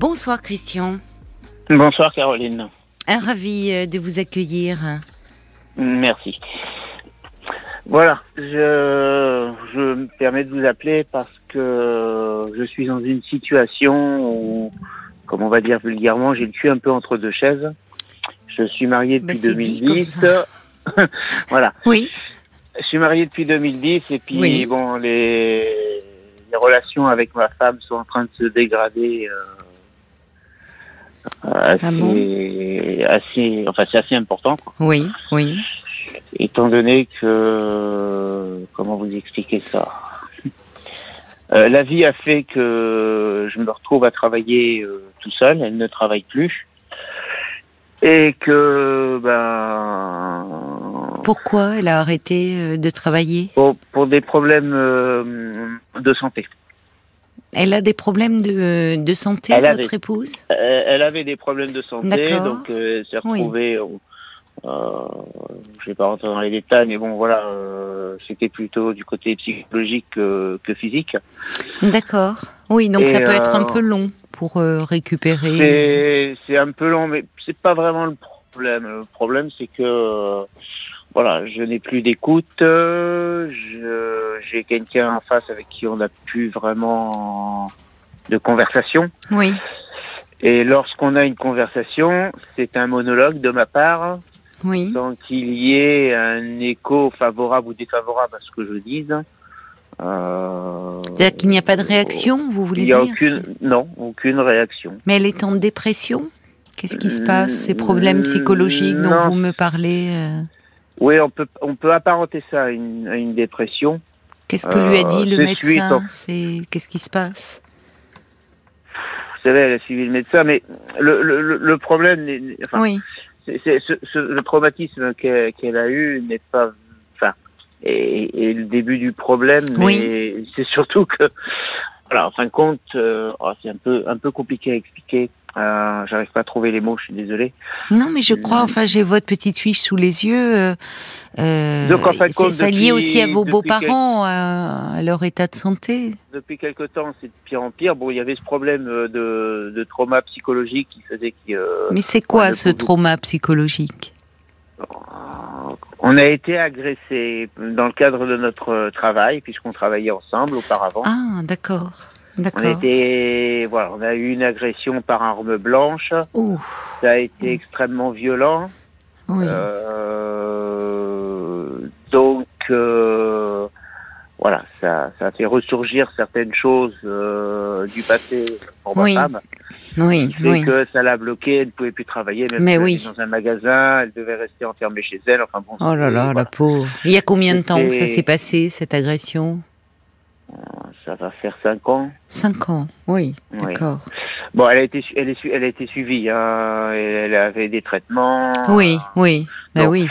Bonsoir Christian. Bonsoir Caroline. Un ravi euh, de vous accueillir. Merci. Voilà, je, je me permets de vous appeler parce que je suis dans une situation où, comme on va dire vulgairement, j'ai le cul un peu entre deux chaises. Je suis marié Bah, depuis c'est dit 2010. comme voilà. Oui. Je suis marié depuis 2010 et puis Oui. bon, les, les relations avec ma femme sont en train de se dégrader euh, assez, Ah bon assez, enfin c'est assez important, quoi. Oui, oui. étant donné que comment vous expliquer ça? Euh, La vie a fait que je me retrouve à travailler euh, tout seul, elle ne travaille plus. Et que, ben, Pourquoi elle a arrêté euh, de travailler? pour, pour des problèmes euh, de santé. Elle a des problèmes de, de santé, Elle votre avait- épouse? Euh, elle avait des problèmes de santé, donc euh, elle s'est Oui. retrouvée. euh, euh, je vais pas rentrer dans les détails, mais bon, voilà, euh, c'était plutôt du côté psychologique que, que physique. D'accord. Oui, donc Et, ça peut être un peu long pour récupérer. C'est un peu long, mais c'est pas vraiment le problème. Le problème, c'est que voilà, je n'ai plus d'écoute. je- J'ai quelqu'un en face avec qui on n'a plus vraiment de conversation. Oui, Et lorsqu'on a une conversation, c'est un monologue de ma part, oui. sans qu'il y ait un écho favorable ou défavorable à ce que je dise. Euh, C'est-à-dire qu'il n'y a pas de réaction, vous voulez Il n'y a dire aucune, non, aucune réaction. Mais elle est en dépression? Qu'est-ce qui se passe Ces problèmes psychologiques dont vous me parlez euh, Oui, on peut, on peut apparenter ça à une, à une dépression. Qu'est-ce que lui a Euh, dit le c'est suite médecin C'est Qu'est-ce qui se passe Vous savez, elle a suivi le médecin, mais le, le, le- le problème, enfin, ce- ce- le traumatisme qu'elle, a eu n'est pas, enfin, est le début du problème, mais Oui. c'est surtout que, voilà, en fin de compte, euh, oh, c'est un peu, un peu compliqué à expliquer. Euh, j'arrive pas à trouver les mots, je suis désolé. Non, mais je crois, enfin, j'ai votre petite fiche sous les yeux. euh, euh, Donc, en de c'est- ça lié aussi à vos beaux-parents, à, à leur état de santé. Depuis quelque temps, c'est de pire en pire. Bon, il y avait ce problème euh, de, de trauma psychologique qui faisait que, euh, Mais c'est quoi ce trauma psychologique? On a été agressés dans le cadre de notre travail, puisqu'on travaillait ensemble auparavant. Ah, d'accord. On a D'accord. été, voilà, on a eu une agression par arme blanche. Ça a été extrêmement violent. oui. Euh, donc, euh, voilà, ça, ça a fait ressurgir certaines choses euh, du passé pour ma Oui, femme. oui, qui fait oui. que ça l'a bloquée, elle ne pouvait plus travailler, même Mais si elle oui. était dans un magasin, elle devait rester enfermée chez elle. Enfin bon. Oh là là, voilà. la pauvre. Il y a combien de temps que ça s'est passé, cette agression? Va faire cinq ans. Cinq ans, oui, Oui. d'accord. Bon, elle a été, elle est, elle a été suivie. Hein, elle avait des traitements. Oui, oui, ben oui.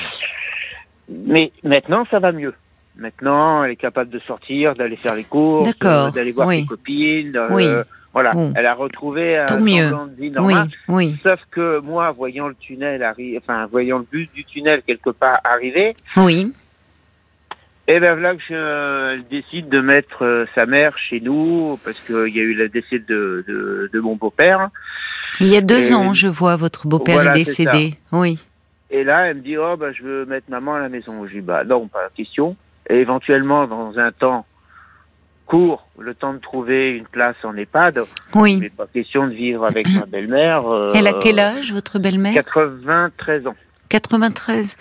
Mais maintenant, ça va mieux. Maintenant, elle est capable de sortir, d'aller faire les courses, euh, d'aller voir oui. ses copines. euh, Oui. Voilà, Bon. elle a retrouvé un mieux. semblant de vie Oui, normale. oui, Sauf que moi, voyant le tunnel arriver, enfin, voyant le but du tunnel quelque part arriver, oui. Et ben voilà que je elle décide de mettre euh, sa mère chez nous parce qu'il y a eu le décès de, de, de mon beau-père. Il y a deux Et- ans, je vois, votre beau-père Voilà, est décédé. Oui, Et là, elle me dit oh ben je veux mettre maman à la maison. Je dis bah non pas la question. Et éventuellement dans un temps court, le temps de trouver une place en EHPAD, il oui. n'est pas question de vivre avec ma belle-mère. euh, Elle a quel âge, votre belle-mère? 93 ans. 93.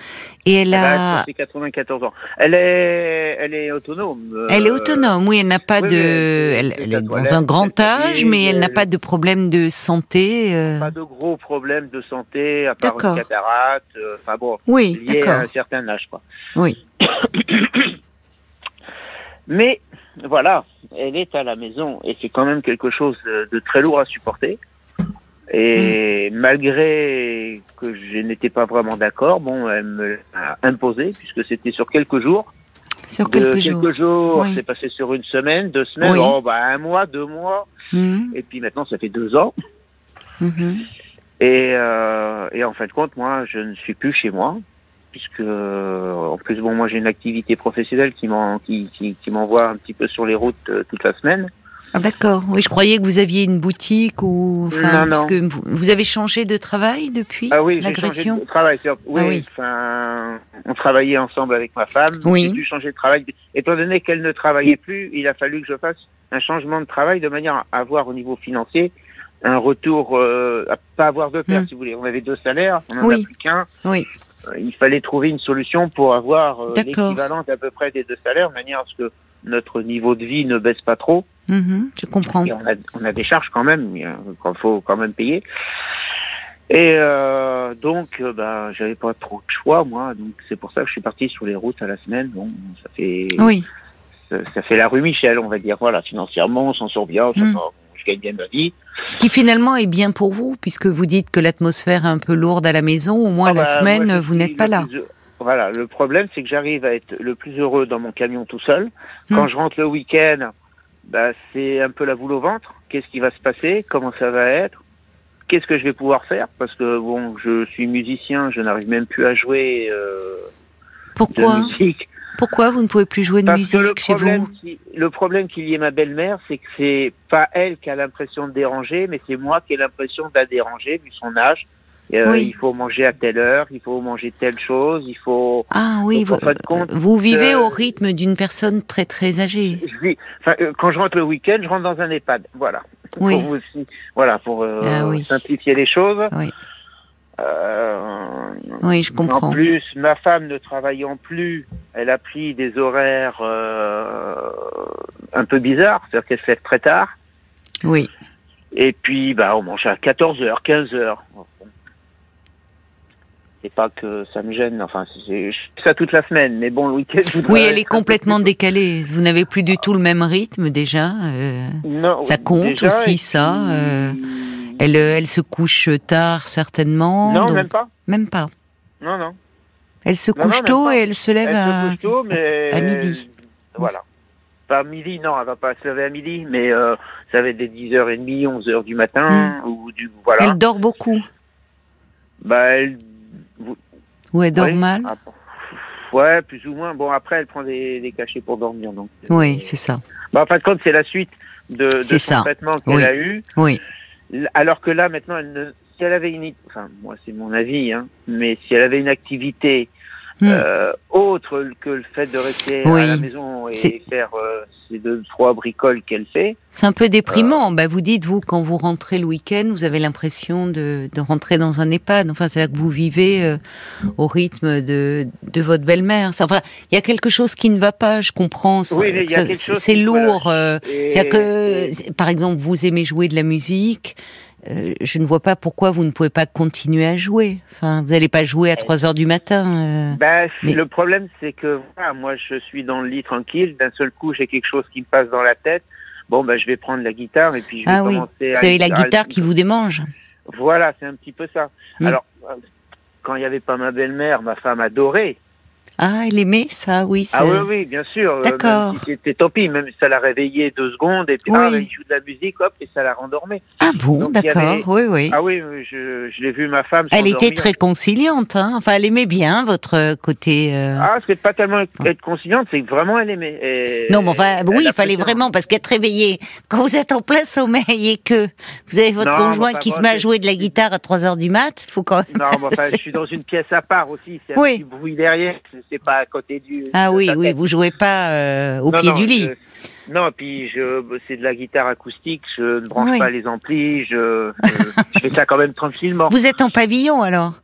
Et elle Elle a... a 94 ans. Elle est, elle est autonome. Elle est euh, autonome, oui, elle n'a pas oui, de... elle- Elle, elle elle est dans un elle grand âge, mais elle n'a elle- pas de problème de santé. euh. Pas de gros problèmes de santé, à part une cataracte, euh, enfin bon, Oui, lié à un certain âge, quoi. Oui, Mais voilà, elle est à la maison et c'est quand même quelque chose de très lourd à supporter. Et malgré que je n'étais pas vraiment d'accord, bon, elle me l'a imposé puisque c'était sur quelques jours. sur De quelques jours. quelques jours, Oui. c'est passé sur une semaine, deux semaines, Oui. oh, bah, un mois, deux mois, Mhm, et puis maintenant ça fait deux ans. mhm. Et, euh, et en fin de compte, moi, je ne suis plus chez moi, puisque euh, en plus, bon, moi, j'ai une activité professionnelle qui m'en, qui, qui, qui m'envoie un petit peu sur les routes euh, toute la semaine. Ah d'accord. Oui, je croyais que vous aviez une boutique ou. Enfin, Non, non. Parce que vous, vous avez changé de travail depuis Ah oui, l'agression. de travail. Oui, Ah oui. enfin, on travaillait ensemble avec ma femme. Oui. J'ai dû changer de travail. Étant donné qu'elle ne travaillait plus, il a fallu que je fasse un changement de travail de manière à avoir au niveau financier un retour, euh, à pas avoir de perte, Mm. si vous voulez. On avait deux salaires, on en Oui. a plus qu'un. Oui. Euh, Il fallait trouver une solution pour avoir euh, l'équivalent à peu près des deux salaires, de manière à ce que notre niveau de vie ne baisse pas trop. Mhm, je comprends. On a, on a des charges quand même, a- qu'il faut quand même payer. Et euh, donc, euh, bah, j'avais pas trop de choix, moi. Donc, c'est pour ça que je suis parti sur les routes à la semaine. Bon, ça fait, Oui. ça, ça fait la rue Michel, on va dire. Voilà, financièrement, on s'en sort bien. ça Mm. va, je gagne bien ma vie. Ce qui finalement est bien pour vous, puisque vous dites que l'atmosphère est un peu lourde à la maison. Au moins Ah la bah, semaine, moi, vous n'êtes pas là. plus Voilà, le problème, c'est que j'arrive à être le plus heureux dans mon camion tout seul. Quand Mm. je rentre le week-end, bah, c'est un peu la boule au ventre. Qu'est-ce qui va se passer? Comment ça va être? Qu'est-ce que je vais pouvoir faire? Parce que bon, je suis musicien, je n'arrive même plus à jouer euh, de Pourquoi? musique. Pourquoi vous ne pouvez plus jouer de Parce musique que le chez vous? qui- le problème qu'il y ait ma belle-mère, c'est que c'est pas elle qui a l'impression de déranger, mais c'est moi qui ai l'impression de la déranger vu son âge. Euh, Oui. Il faut manger à telle heure, il faut manger telle chose, il faut. Ah oui, Donc, vous, compte, vous vivez euh, au rythme d'une personne très très âgée. Je vis- enfin, euh, quand je rentre le week-end, je rentre dans un EHPAD. Voilà. Oui. Pour vous voilà, pour euh, Ah oui. simplifier les choses. Oui. Euh, Oui, je comprends. En plus, ma femme ne travaillant plus, elle a pris des horaires euh, un peu bizarres, c'est-à-dire qu'elle se lève très tard. Oui. Et puis, bah, on mange à 14h, 15h. C'est pas que ça me gêne, enfin, je fais ça toute la semaine, mais bon, le week-end, Oui, elle est complètement décalée. Vous n'avez plus du tout le même rythme déjà. euh, Non, Ça compte déjà, aussi, ça, euh, Elle, euh, elle se couche tard certainement. Non, donc- même pas. même pas. Non, non. Elle se Non, couche tôt pas. et elle se lève Elle à. se couche tôt, mais... à midi. Voilà. Pas à midi, non, elle va pas se lever à midi, mais euh, ça va être des 10h30, 11h du matin, ou du... Voilà. Hmm. Elle dort beaucoup Bah, elle... ou elle dort Oui. mal Ah, Ouais, plus ou moins. Bon, après, elle prend des, des cachets pour dormir, donc... euh, Oui, c'est ça. Bah, en fin de compte, c'est la suite de, de son ça. traitement qu'elle Oui. a eu. Oui. Alors que là, maintenant, elle ne... si elle avait une... Enfin, moi, c'est mon avis, hein, mais si elle avait une activité Hmm. euh, autre que le fait de rester Oui. à la maison et faire euh, ces deux, trois bricoles qu'elle fait. C'est un peu Euh. déprimant. Bah, vous dites, vous, quand vous rentrez le week-end, vous avez l'impression de, de rentrer dans un EHPAD. Enfin, c'est là que vous vivez euh, au rythme de, de votre belle-mère. Enfin, il y a quelque chose qui ne va pas, je comprends. Oui, C'est lourd. euh, Et- C'est-à-dire que, par exemple, vous aimez jouer de la musique. Euh, je ne vois pas pourquoi vous ne pouvez pas continuer à jouer. Enfin, vous n'allez pas jouer à 3 heures du matin. euh. Ben, Mais- Le problème, c'est que voilà, moi, je suis dans le lit tranquille. D'un seul coup, j'ai quelque chose qui me passe dans la tête. Bon, ben, je vais prendre la guitare et puis je vais Ah oui, vous avez la à- guitare qui vous démange. Voilà, c'est un petit peu ça. Mm. Alors, euh, quand il n'y avait pas ma belle-mère, ma femme adorait. Ah, elle aimait ça, oui. Ah c'est- oui, oui, bien sûr. euh, D'accord. si C'était tant pis, même ça l'a réveillée deux secondes et puis Oui. ah, il joue de la musique, hop, et ça la rendormait. Ah bon, Donc, d'accord, avait- oui, oui. Ah oui, je, je l'ai vu ma femme. Elle était très conciliante, hein. Enfin, elle aimait bien votre côté. euh, Ah, c'est pas tellement être conciliante, c'est que vraiment elle aimait. Et Non, mais enfin, oui, il fallait vraiment, parce qu'être réveillé, quand vous êtes en plein sommeil et que vous avez votre Non, conjoint qui se met à jouer de la guitare à 3 heures du mat, faut quand même. Non, mais enfin, je suis dans une pièce à part aussi. C'est un Oui. petit bruit derrière. C'est- pas à côté du. Ah oui, oui, vous jouez pas euh, au Non, pied non, du lit. je- Non, puis je, c'est de la guitare acoustique. Je ne branche Oui. pas les amplis. Je, fais ça quand même tranquillement. Vous êtes en pavillon alors?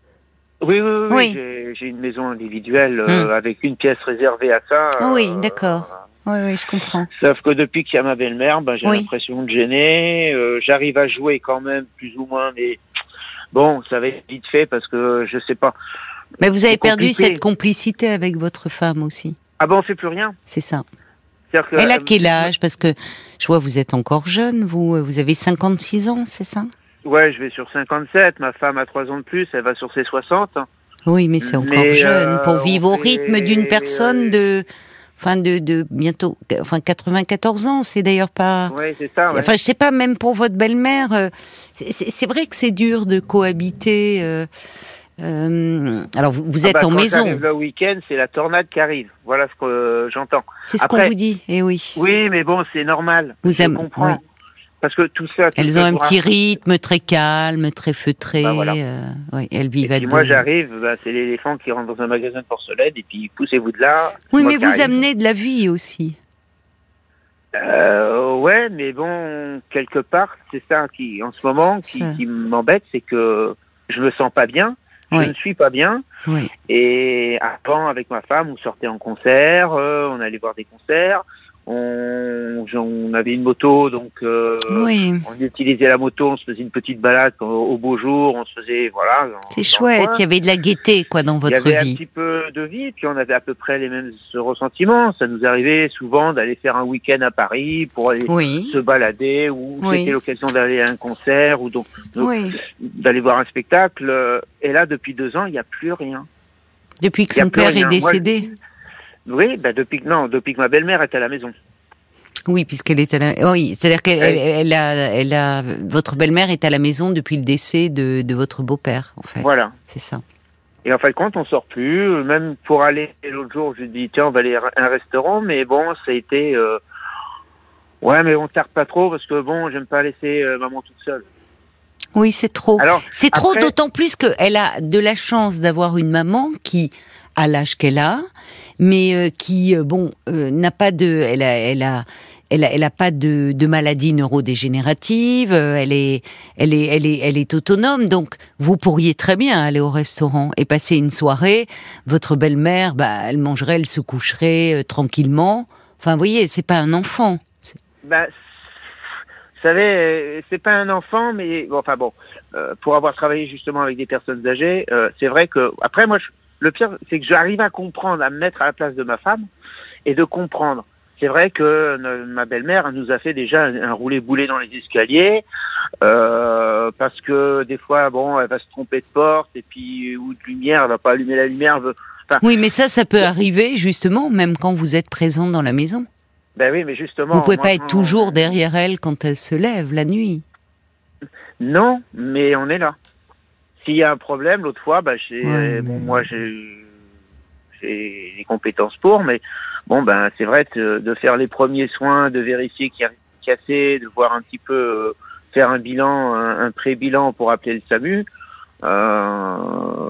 Oui, oui, oui. oui. J'ai, j'ai une maison individuelle euh, avec une pièce réservée à ça. Ah oui, euh, d'accord. Oui, oui, je comprends. Sauf que depuis qu'il y a ma belle-mère, ben, j'ai Oui. l'impression de gêner. euh, J'arrive à jouer quand même, plus ou moins, mais bon, ça va être vite fait parce que je sais pas. Mais vous avez perdu compliqué. cette complicité avec votre femme aussi. Ah ben, on fait plus rien? C'est ça. Que, Elle a euh, quel âge? Parce que je vois vous êtes encore jeune, vous. Vous avez 56 ans, c'est ça? Ouais, je vais sur 57. Ma femme a 3 ans de plus, elle va sur ses 60. Oui, mais c'est encore Mais, jeune euh, pour vivre au rythme d'une personne de, enfin de, de bientôt, enfin 94 ans. C'est d'ailleurs pas. Ouais, c'est ça. Ouais. Enfin, je sais pas, même pour votre belle-mère, euh, c'est- c'est c'est vrai que c'est dur de cohabiter. euh, Euh, alors vous, vous Ah êtes bah, en quand maison. j'arrive le week-end, c'est la tornade qui arrive. Voilà ce que euh, j'entends. C'est ce qu'on vous dit. Eh oui. Oui, mais bon, c'est normal. Vous aimez- comprends. oui. Parce que tout ça. tout Elles ça ont un petit rythme très calme, très feutré. Bah, voilà. euh, elles Et vivent à puis moi, j'arrive, bah, c'est l'éléphant qui rentre dans un magasin de porcelaine et puis poussez-vous de là. Oui, mais vous arrive. amenez de la vie aussi. Euh, ouais, mais bon, quelque part, c'est ça qui, en ce moment, qui, qui m'embête, c'est que je me sens pas bien. Je ne suis pas bien. Oui. Et avant, avec ma femme, on sortait en concert, euh, on allait voir des concerts. On, on avait une moto, donc euh, oui. on utilisait la moto, on se faisait une petite balade au, au beau jour, on se faisait, voilà. C'est chouette. Il y avait de la gaieté, quoi, dans Il y votre avait un vie. petit peu de vie, puis on avait à peu près les mêmes ressentiments. Ça nous arrivait souvent d'aller faire un week-end à Paris pour aller Oui. se balader, ou Oui. c'était l'occasion d'aller à un concert, ou donc, d'aller voir un spectacle. Euh, Et là, depuis deux ans, il n'y a plus rien. Depuis que son père est Moi, décédé. Oui, bah depuis que non, depuis que ma belle-mère est à la maison. Oui, puisqu'elle est à la. Oui, c'est-à-dire qu'elle Oui. elle, elle a, elle a. Votre belle-mère est à la maison depuis le décès de, de votre beau-père, en fait. Voilà. C'est ça. Et en fin de compte, on sort plus. Même pour aller l'autre jour, je lui dis tiens, on va aller à un restaurant, mais bon, ça a été. euh, Ouais, mais on tarde pas trop parce que bon, j'aime pas laisser euh, maman toute seule. Oui, c'est trop. Alors, C'est trop, d'autant plus qu'elle a de la chance d'avoir une maman qui, à l'âge qu'elle a, mais euh, qui, euh, bon, euh, n'a pas de, elle a, elle a, elle a, elle a pas de, maladie neurodégénérative. elle est, elle est, elle est, elle est autonome. Donc, vous pourriez très bien aller au restaurant et passer une soirée. Votre belle-mère, bah, elle mangerait, elle se coucherait euh, tranquillement. Enfin, vous voyez, c'est pas un enfant. Bah, vous savez, c'est pas un enfant, mais bon, enfin bon, euh, pour avoir travaillé justement avec des personnes âgées, euh, c'est vrai que après moi, je- le pire, c'est que j'arrive à comprendre, à me mettre à la place de ma femme et de comprendre. C'est vrai que euh, ma belle-mère elle nous a fait déjà un, un roulé-boulé dans les escaliers euh, parce que des fois, bon, elle va se tromper de porte et puis ou de lumière, elle va pas allumer la lumière. Oui, mais ça, ça peut arriver justement, même quand vous êtes présent dans la maison. Ben oui, mais justement, Vous pouvez moi, pas être toujours derrière elle quand elle se lève la nuit. Non, mais on est là. S'il y a un problème, l'autre fois, bah, j'ai, Ouais, bon, mais- moi, j'ai, j'ai les compétences pour, mais bon, ben, c'est vrai de, de faire les premiers soins, de vérifier qu'il y a cassé, de voir un petit peu, euh, faire un bilan, un, un pré-bilan pour appeler le SAMU. Euh,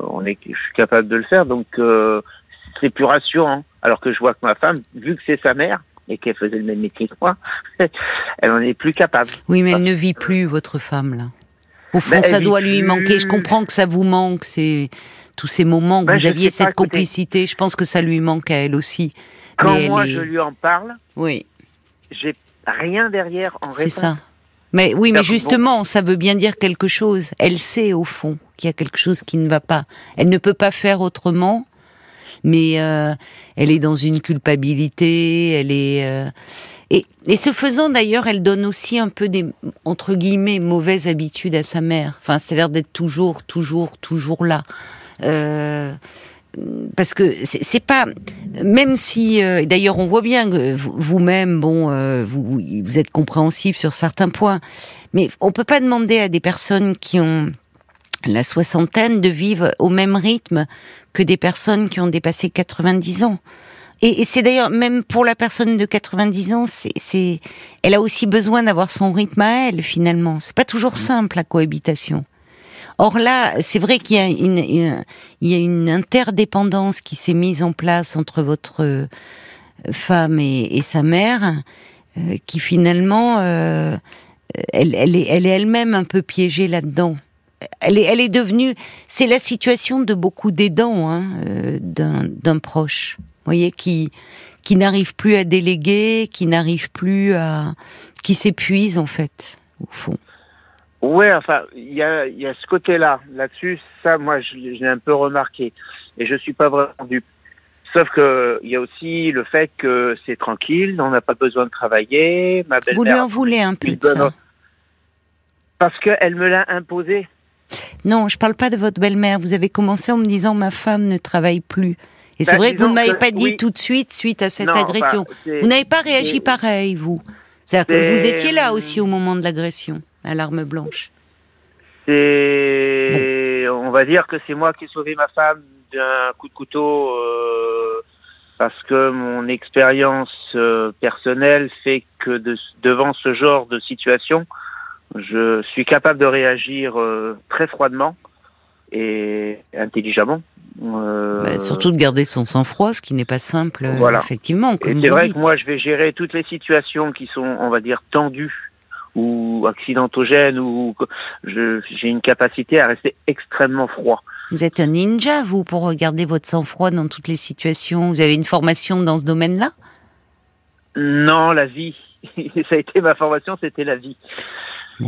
on est, je suis capable de le faire, donc euh, c'est plus rassurant. Alors que je vois que ma femme, vu que c'est sa mère et qu'elle faisait le même métier que moi, elle en est plus capable. Oui, mais elle ne vit plus, votre femme, là. Au fond, elle ça doit lui manquer. Je comprends que ça vous manque, c'est tous ces moments que Ben, vous aviez, pas, cette écoutez. complicité. Je pense que ça lui manque à elle aussi. Quand Mais moi est- je lui en parle, Oui, j'ai rien derrière en c'est réponse. ça. Mais oui, mais justement, ça veut bien dire quelque chose. Elle sait au fond qu'il y a quelque chose qui ne va pas. Elle ne peut pas faire autrement, mais euh, elle est dans une culpabilité. Elle est euh, et, ce faisant d'ailleurs, elle donne aussi un peu des entre guillemets mauvaises habitudes à sa mère. Enfin, c'est-à-dire d'être toujours, toujours, toujours là. Euh, parce que c'est pas même si euh, d'ailleurs on voit bien que vous- vous-même bon euh, vous, vous êtes compréhensif sur certains points mais on peut pas demander à des personnes qui ont la soixantaine de vivre au même rythme que des personnes qui ont dépassé 90 ans et, et c'est d'ailleurs même pour la personne de 90 ans c'est elle a aussi besoin d'avoir son rythme à elle finalement. C'est pas toujours simple la cohabitation. Or là, c'est vrai qu'il y a une, une- il y a une interdépendance qui s'est mise en place entre votre euh, femme et, et sa mère, euh, qui finalement, euh, elle, elle est, elle est elle-même un peu piégée là-dedans. Elle est, elle est devenue, c'est la situation de beaucoup d'aidants hein, euh, d'un proche, voyez, qui qui n'arrive plus à déléguer, qui n'arrive plus à, qui s'épuise en fait, au fond. Ouais, enfin, il y a, y a ce côté-là, là-dessus, ça, moi, je, l'ai- je l'ai un peu remarqué, et je suis pas vraiment dupe. Sauf que il y a aussi le fait que c'est tranquille, on n'a pas besoin de travailler. Ma Vous lui en voulez un peu de bonne- ça parce qu'elle me l'a imposé. Non, je parle pas de votre belle-mère. Vous avez commencé en me disant ma femme ne travaille plus. Et c'est Bah, vrai que vous ne m'avez pas dit oui. tout de suite suite à cette Non, agression. vous n'avez pas réagi pareil, vous. C'est-à-dire que vous étiez là aussi au moment de l'agression, à l'arme blanche. C'est, on va va dire que c'est moi qui ai sauvé ma femme d'un coup de couteau euh, parce que mon expérience euh, personnelle fait que de, devant ce genre de situation, je suis capable de réagir euh, très froidement et intelligemment. Euh, bah, surtout de garder son sang-froid, ce qui n'est pas simple, voilà. effectivement. C'est vrai que moi, je vais gérer toutes les situations qui sont, on va dire, tendues ou accidentogènes, ou j'ai une capacité à rester extrêmement froid. Vous êtes un ninja, vous, pour garder votre sang-froid dans toutes les situations. Vous avez une formation dans ce domaine-là? Non, la vie. Ça a été ma formation, c'était la vie. Euh,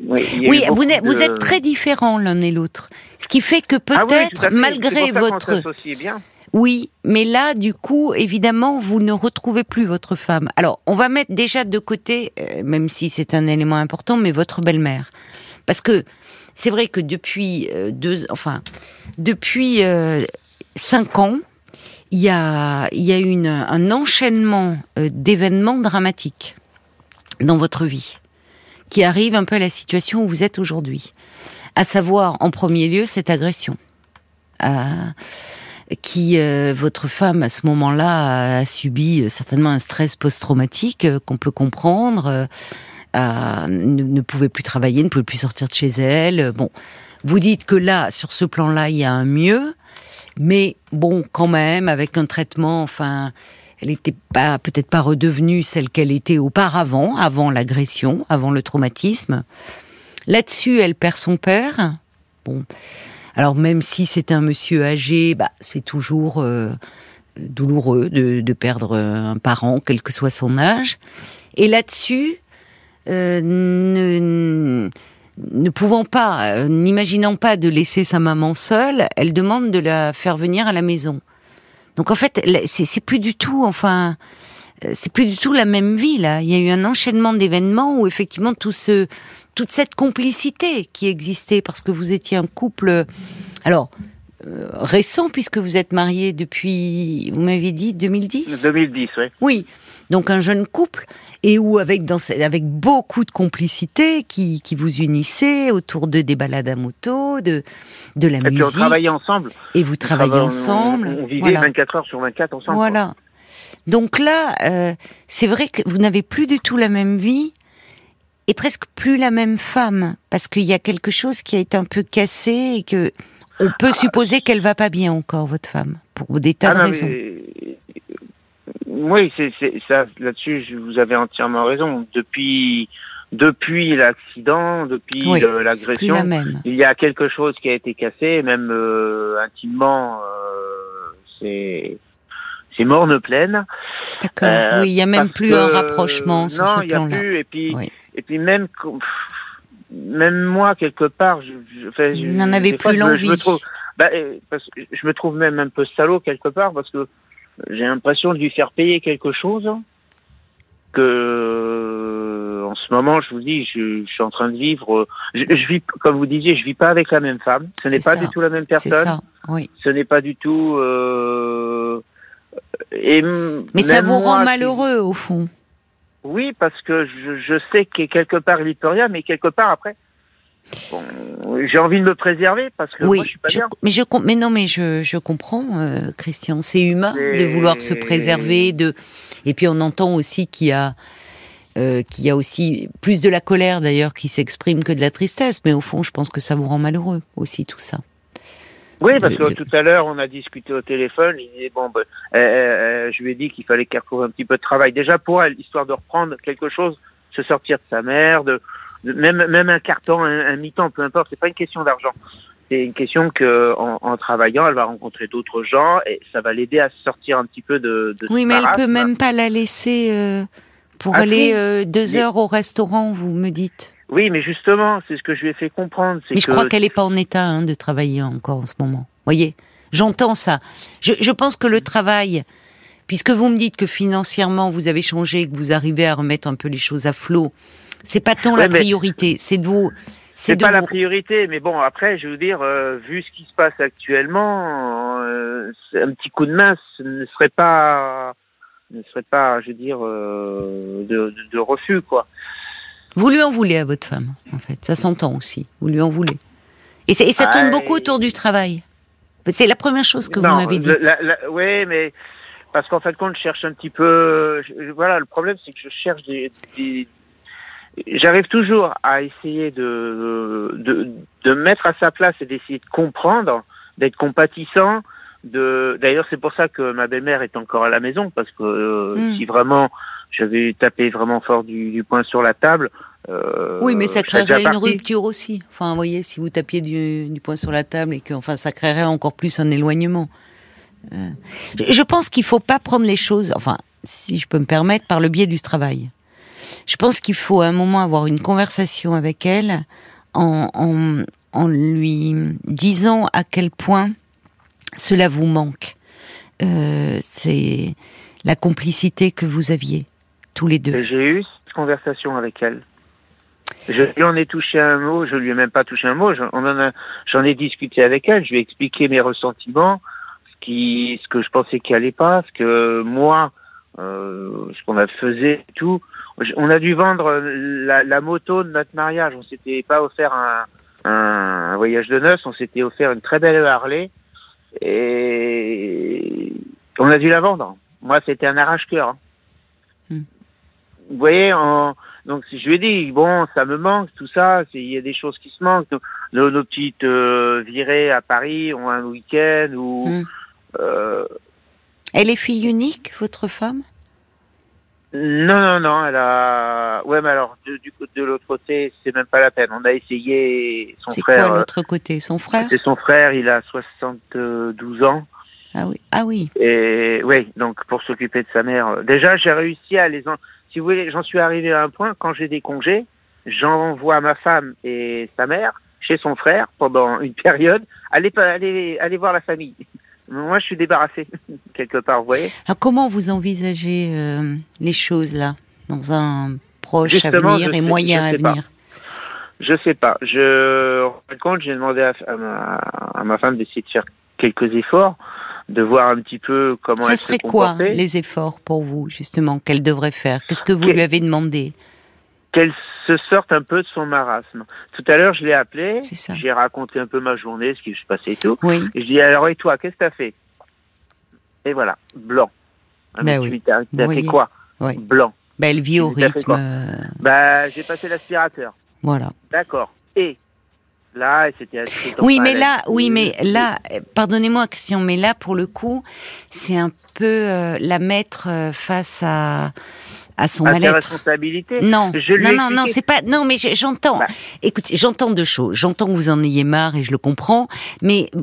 oui, vous, vous, êtes très différents l'un et l'autre. Ce qui fait que ah peut-être, malgré votre... Bien. Oui, mais là, du coup, évidemment, vous ne retrouvez plus votre femme. Alors, on va mettre déjà de côté, euh, même si c'est un élément important, mais votre belle-mère. Parce que c'est vrai que depuis euh, deux, enfin, depuis cinq ans, il y a, il y a une, un enchaînement d'événements dramatiques dans votre vie qui arrive un peu à la situation où vous êtes aujourd'hui. À savoir, en premier lieu, cette agression. Euh, qui euh, votre femme à ce moment-là a, subi euh, certainement un stress post-traumatique qu'on peut comprendre, ne, ne, pouvait plus travailler, ne pouvait plus sortir de chez elle. Bon, vous dites que là, sur ce plan-là, il y a un mieux, mais bon, quand même, avec un traitement, enfin, elle n'était pas peut-être pas redevenue celle qu'elle était auparavant, avant l'agression, avant le traumatisme. Là-dessus, elle perd son père. Bon, alors même si c'est un monsieur âgé, bah, c'est toujours euh, douloureux de, perdre un parent, quel que soit son âge. Et là-dessus, euh, ne, pouvant pas, euh, n'imaginant pas de laisser sa maman seule, elle demande de la faire venir à la maison. Donc en fait, c'est plus du tout, enfin, euh, c'est plus du tout la même vie là. Il y a eu un enchaînement d'événements où effectivement tout ce, toute cette complicité qui existait parce que vous étiez un couple, alors euh, récent puisque vous êtes marié depuis, vous m'avez dit 2010. 2010, oui. Oui. Donc un jeune couple et où avec dans, avec beaucoup de complicité qui, qui vous unissait autour de des balades à moto, de de la et musique. Puis on travaillait ensemble. Et vous travaillez ensemble. On, vivait 24 heures sur 24 ensemble. Voilà. Donc là, euh, c'est vrai que vous n'avez plus du tout la même vie et presque plus la même femme parce qu'il y a quelque chose qui a été un peu cassé et que on peut ah, supposer qu'elle va pas bien encore votre femme pour des tas ah, de raisons. Oui, c'est ça. Là-dessus, vous avez entièrement raison. Depuis depuis l'accident, depuis l'agression, il y a quelque chose qui a été cassé, même euh, intimement, euh, c'est c'est morne pleine. D'accord. Euh, oui, il y a même plus un rapprochement sur ce plan-là. Non, il y a plus. Et puis, et puis même, même moi quelque part, je, je, je n'en avais plus l'envie. Je, me trouve, bah, parce que je me trouve même un peu salaud quelque part parce que j'ai l'impression de lui faire payer quelque chose que en ce moment, je vous dis, je, suis en train de vivre. Je, vis, comme vous disiez, je vis pas avec la même femme. Ce n'est pas du tout la même personne. Ça, oui. Ce n'est pas du tout. Euh, et Mais ça vous rend malheureux au fond. Oui, parce que je, je sais que quelque part il peut rien, mais quelque part après, Bon, j'ai envie de me préserver parce que oui, moi, je suis pas bien. Mais, je, mais non, mais je, je comprends, euh, Christian. C'est humain de vouloir se préserver. De... Et puis on entend aussi qu'il y a, euh, qu'il y a aussi plus de la colère d'ailleurs qui s'exprime que de la tristesse. Mais au fond, je pense que ça vous rend malheureux aussi tout ça. Oui, parce que tout à l'heure, on a discuté au téléphone. Il disait, bon, ben, euh, je lui ai dit qu'il fallait qu'elle retrouve un petit peu de travail. Déjà pour elle, histoire de reprendre quelque chose, se sortir de sa mère, de, même même un carton, un, mi-temps, peu importe, c'est pas une question d'argent. C'est une question que en, en, travaillant, elle va rencontrer d'autres gens et ça va l'aider à sortir un petit peu de. de oui, mais elle peut même pas la laisser euh, pour ah, aller euh, deux heures au restaurant, vous me dites. Oui, mais justement, c'est ce que je lui ai fait comprendre. Mais je crois qu'elle n'est pas en état hein, de travailler encore en ce moment. Voyez, j'entends ça. Je, je pense que le travail, puisque vous me dites que financièrement vous avez changé, que vous arrivez à remettre un peu les choses à flot, c'est pas tant la priorité, c'est de vous. C'est pas la priorité, mais bon, après, je veux dire, euh, vu ce qui se passe actuellement, euh, un petit coup de main ne serait pas, ne serait pas, je veux dire, euh, de, de, refus, quoi. Vous lui en voulez à votre femme, en fait. Ça s'entend aussi. Vous lui en voulez. Et, ça tourne Ah, beaucoup autour du travail. C'est la première chose que Non, vous m'avez dit. oui, mais parce qu'en fin de compte, je cherche un petit peu. je- voilà, le problème, c'est que je cherche des. des- J'arrive toujours à essayer de, de de me mettre à sa place et d'essayer de comprendre, d'être compatissant. De d'ailleurs, c'est pour ça que ma belle-mère est encore à la maison parce que euh, Mm. si vraiment j'avais tapé vraiment fort du, du poing sur la table. euh, Oui, mais ça créerait une rupture aussi. Enfin, vous voyez, si vous tapiez du, du poing sur la table et que, enfin, ça créerait encore plus un éloignement. Euh, je- je pense qu'il faut pas prendre les choses, enfin, si je peux me permettre, par le biais du travail. Je pense qu'il faut à un moment avoir une conversation avec elle en, lui disant à quel point cela vous manque. Euh, C'est la complicité que vous aviez tous les deux. J'ai eu cette conversation avec elle. Je lui en ai touché un mot, je lui ai même pas touché un mot, j'en ai discuté avec elle, je lui ai expliqué mes ressentiments, ce, que je pensais qui allait pas, ce que moi, euh, ce qu'on a faisait et tout. On a dû vendre la, la moto de notre mariage, on s'était pas offert un, un, un voyage de noces, on s'était offert une très belle Harley et on a dû la vendre. Moi, c'était un arrache-cœur. hein. Hmm. Vous voyez, en, donc si je lui ai dit, bon, ça me manque, tout ça, il y a des choses qui se manquent. Nos, nos- nos petites euh, virées à Paris ont un week-end ou... Hmm. euh, Elle est fille unique, votre femme? Non, non, non, elle a... Ouais, mais alors, de, du côté de l'autre côté, c'est même pas la peine. On a essayé, son C'est frère... quoi euh, l'autre côté? Son frère? c'est son frère, il a 72 ans. Ah oui. Ah oui. Et oui, donc pour s'occuper de sa mère. euh, Déjà, j'ai réussi à les. En... Si vous voulez, j'en suis arrivé à un point quand j'ai des congés, j'envoie ma femme et sa mère chez son frère pendant une période. Aller aller aller voir la famille. Moi, je suis débarrassé quelque part, vous voyez. Alors, comment vous envisagez euh, les choses là, dans un proche Justement, avenir et sais- moyen je sais pas. avenir Je sais pas. Je en compte, j'ai demandé à, à ma, à ma femme d'essayer de faire quelques efforts, de voir un petit peu comment Ça elle serait se quoi les efforts pour vous, justement, qu'elle devrait faire? Qu'est-ce que vous Que- lui avez demandé? Qu'elle se sorte un peu de son marasme. Tout à l'heure, je l'ai ça. j'ai raconté un peu ma journée, ce qui se passait et tout. Oui. Et je dis alors et toi, qu'est-ce que t'as fait? Et voilà, blanc. Ah, mais Ben tu oui. t'as t'as Oui. fait quoi? Oui. Blanc. Ben, elle vit au rythme. euh, j'ai passé l'aspirateur. voilà. D'accord. Et là, Oui, ma mais là, oui, mais là, euh, pardonnez-moi, Christian, mais là, pour le coup, c'est un peu euh, la mettre euh, face à à son mal-être. Non, Je lui non, non, non, c'est pas. Non, mais je- j'entends. Bah. Écoutez, j'entends deux choses. J'entends que vous en ayez marre et je le comprends. Mais mm,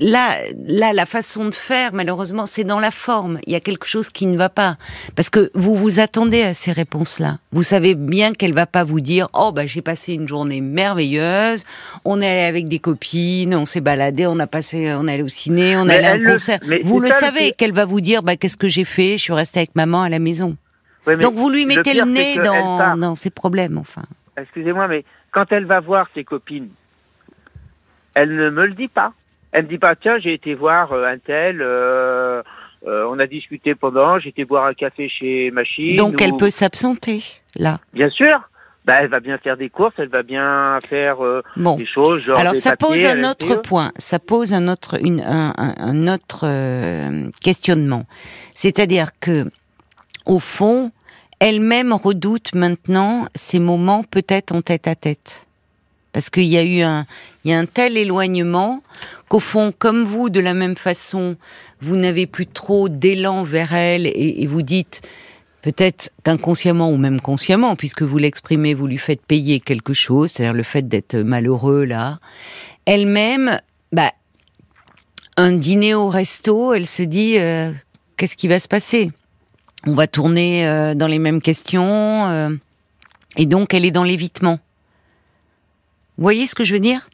là, là, la façon de faire, malheureusement, c'est dans la forme. Il y a quelque chose qui ne va pas parce que vous vous attendez à ces réponses-là. Vous savez bien qu'elle va pas vous dire oh bah j'ai passé une journée merveilleuse. On est allé avec des copines, on s'est baladé, on a passé, on est allé au ciné, on est allé à un le- concert. mais vous le savez qu'elle va vous dire bah qu'est-ce que j'ai fait? Je suis restée avec maman à la maison. Donc vous lui mettez pire, le nez dans, ses problèmes, enfin. excusez-moi, mais quand elle va voir ses copines, elle ne me le dit pas. Elle me dit pas, tiens, j'ai été voir euh, un tel, euh, euh, on a discuté pendant, j'ai été boire un café chez Machine. Donc elle peut s'absenter, là. Bien sûr. Bah, elle va bien faire des courses, elle va bien faire euh, Bon. des choses, genre Alors des ça pose papiers un autre point, ça pose un autre, une, un, un- un autre questionnement. C'est-à-dire que, au fond, elle-même redoute maintenant ces moments peut-être en tête à tête. Parce qu'il y a eu un, il y a un tel éloignement qu'au fond, comme vous, de la même façon, vous n'avez plus trop d'élan vers elle et, vous dites, peut-être qu'inconsciemment ou même consciemment, puisque vous l'exprimez, vous lui faites payer quelque chose, c'est-à-dire le fait d'être malheureux là. Elle-même, bah, un dîner au resto, elle se dit, euh, qu'est-ce qui va se passer? On va tourner euh, dans les mêmes questions, euh, et donc elle est dans l'évitement. Vous voyez ce que je veux dire?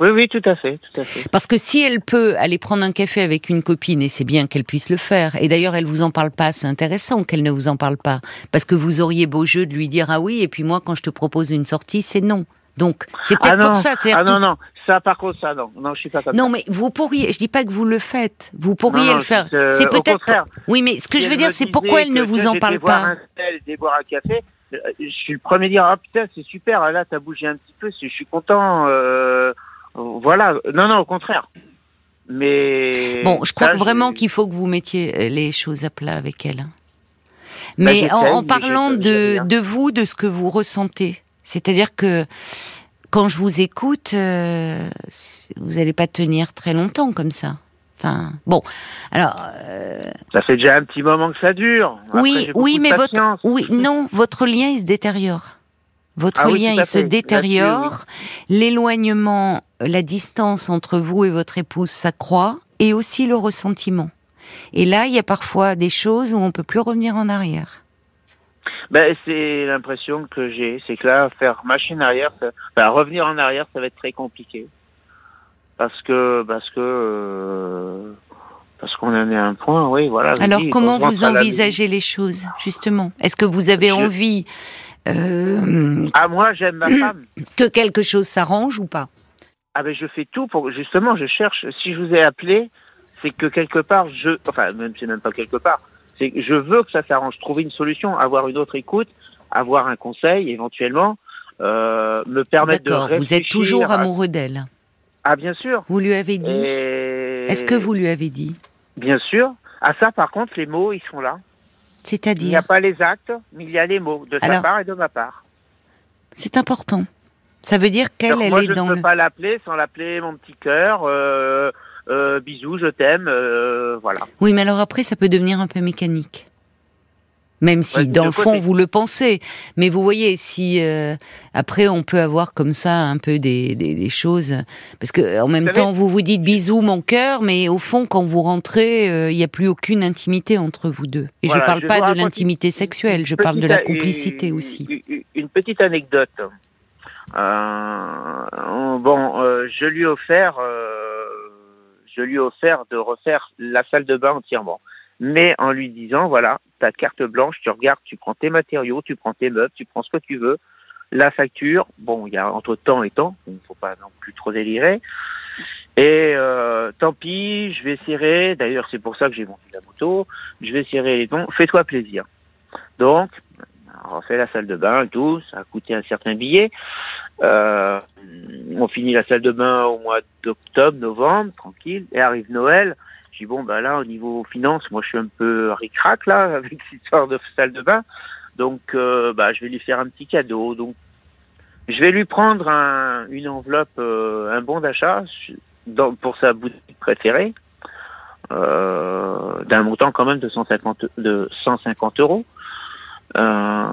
Oui, oui, tout à fait, tout à fait. Parce que si elle peut aller prendre un café avec une copine, et c'est bien qu'elle puisse le faire, et d'ailleurs elle vous en parle pas, c'est intéressant qu'elle ne vous en parle pas, parce que vous auriez beau jeu de lui dire ah oui, et puis moi quand je te propose une sortie, c'est non. Donc c'est peut-être Ah pour ça. ah non, non, ça par contre, ça non, non, je suis pas comme Non, ça. mais vous pourriez, je dis pas que vous le faites, vous pourriez Non, non, le faire. c'est peut-être. Oui, mais ce que Si je veux dire, c'est pourquoi elle ne vous en parle pas. un tel, j'étais boire un café. euh, Je suis le premier à dire ah putain c'est super là t'as bougé un petit peu je suis content euh, voilà, non, non, au contraire. Mais bon, je crois ça, que vraiment qu'il faut que vous mettiez euh, les choses à plat avec elle. hein. Bah, Mais en, en parlant de, de vous, de ce que vous ressentez, c'est-à-dire que quand je vous écoute, euh, vous n'allez pas tenir très longtemps comme ça. Enfin, bon, alors euh, Ça fait déjà un petit moment que ça dure. Après, oui, oui, mais votre, oui, non, votre lien il se détériore. Votre Ah lien il se détériore. L'éloignement, la distance entre vous et votre épouse s'accroît, et aussi le ressentiment. Et là, il y a parfois des choses où on peut plus revenir en arrière. Ben, c'est l'impression que j'ai, c'est que là, faire machine arrière, ça- enfin, revenir en arrière, ça va être très compliqué. Parce que, parce que, euh, parce qu'on en est à un point, oui, voilà. Alors, dis, comment vous envisagez les choses, justement? Est-ce que vous avez Je- envie euh, Ah, moi, j'aime ma femme. que quelque chose s'arrange ou pas? Ah, ben, je fais tout pour, justement, je cherche, si je vous ai appelé, c'est que quelque part, je, enfin, même, c'est même pas quelque part, c'est je veux que ça s'arrange, trouver une solution, avoir une autre écoute, avoir un conseil, éventuellement, euh, me permettre de D'accord, vous êtes réfléchir toujours à- amoureux d'elle. Ah, bien sûr. Vous lui avez dit Et- Est-ce que vous lui avez dit Bien sûr. À ça, par contre, les mots, ils sont là. Il n'y a C'est-à-dire pas les actes, mais il y a les mots, de sa part et de ma part. C'est important. Ça veut dire qu'elle, elle moi, est je dans ne peux le... pas l'appeler sans l'appeler mon petit cœur. Euh, euh, bisous, je t'aime. euh, voilà. Oui, mais alors après, ça peut devenir un peu mécanique. Même si, Ouais, dans le fond, vous le pensez. Mais vous voyez, si euh, après, on peut avoir comme ça un peu des, des, des choses. Parce que en même temps, vous vous dites bisous, mon cœur, mais au fond, quand vous rentrez, euh, il n'y a plus aucune intimité entre vous deux. Et Voilà, je parle je pas de l'intimité sexuelle, je parle de la complicité une- aussi. Une, petite anecdote. Euh, bon, je lui ai offert, euh, je lui ai offert de refaire la salle de bain entièrement, mais en lui disant voilà, ta carte blanche, tu regardes, tu prends tes matériaux, tu prends tes meubles, tu prends ce que tu veux. La facture, bon, il y a entre temps et temps, il ne faut pas non plus trop délirer. Et euh, tant pis, je vais serrer. D'ailleurs, c'est pour ça que j'ai vendu la moto. Je vais serrer les dons. Fais-toi plaisir. Donc, on refait la salle de bain et tout. Ça a coûté un certain billet. Euh, on finit la salle de bain au mois d'octobre, novembre, tranquille. Et arrive Noël. Je dis bon, bah là, au niveau finance, moi, je suis un peu ric-rac là avec cette histoire de salle de bain. Donc, bah, je vais lui faire un petit cadeau. Donc, je vais lui prendre un, une enveloppe, euh, un bon d'achat pour sa boutique préférée, euh, d'un montant quand même de 150, de 150 euros. Euh,